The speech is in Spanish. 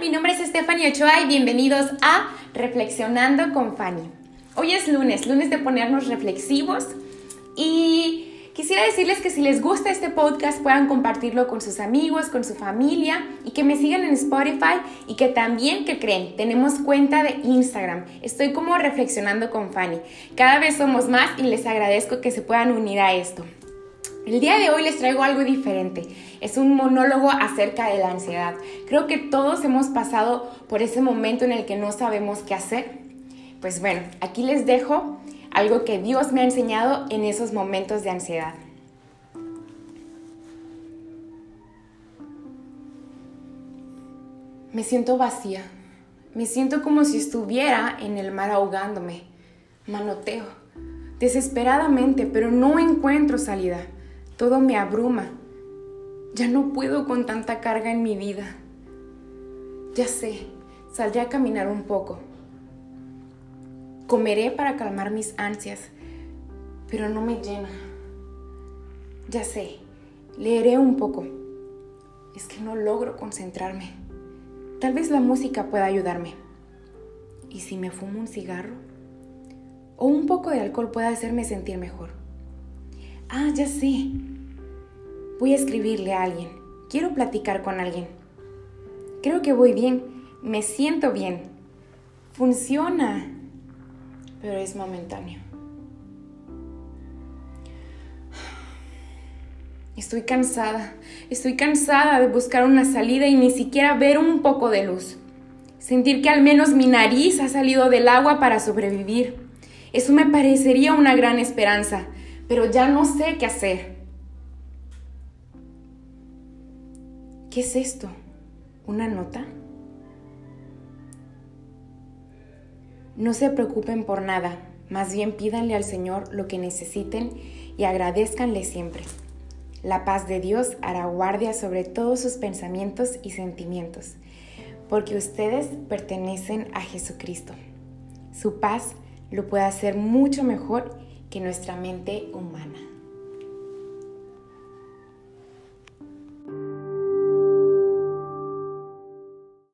Mi nombre es Stephanie Ochoa y bienvenidos a Reflexionando con Fanny. Hoy es lunes, lunes de ponernos reflexivos y quisiera decirles que si les gusta este podcast puedan compartirlo con sus amigos, con su familia y que me sigan en Spotify y que también, que creen, tenemos cuenta de Instagram. Estoy como Reflexionando con Fanny. Cada vez somos más y les agradezco que se puedan unir a esto. El día de hoy les traigo algo diferente. Es un monólogo acerca de la ansiedad. Creo que todos hemos pasado por ese momento en el que no sabemos qué hacer. Pues bueno, aquí les dejo algo que Dios me ha enseñado en esos momentos de ansiedad. Me siento vacía. Me siento como si estuviera en el mar ahogándome. Manoteo. Desesperadamente, pero no encuentro salida. Todo me abruma. Ya no puedo con tanta carga en mi vida. Ya sé, saldré a caminar un poco. Comeré para calmar mis ansias, pero no me llena. Ya sé, leeré un poco. Es que no logro concentrarme. Tal vez la música pueda ayudarme. ¿Y si me fumo un cigarro? O un poco de alcohol puede hacerme sentir mejor. Ah, ya sé. Voy a escribirle a alguien. Quiero platicar con alguien. Creo que voy bien. Me siento bien. Funciona. Pero es momentáneo. Estoy cansada. Estoy cansada de buscar una salida y ni siquiera ver un poco de luz. Sentir que al menos mi nariz ha salido del agua para sobrevivir. Eso me parecería una gran esperanza, pero ya no sé qué hacer. ¿Qué es esto? ¿Una nota? No se preocupen por nada, más bien pídanle al Señor lo que necesiten y agradezcanle siempre. La paz de Dios hará guardia sobre todos sus pensamientos y sentimientos, porque ustedes pertenecen a Jesucristo. Su paz lo puede hacer mucho mejor que nuestra mente humana.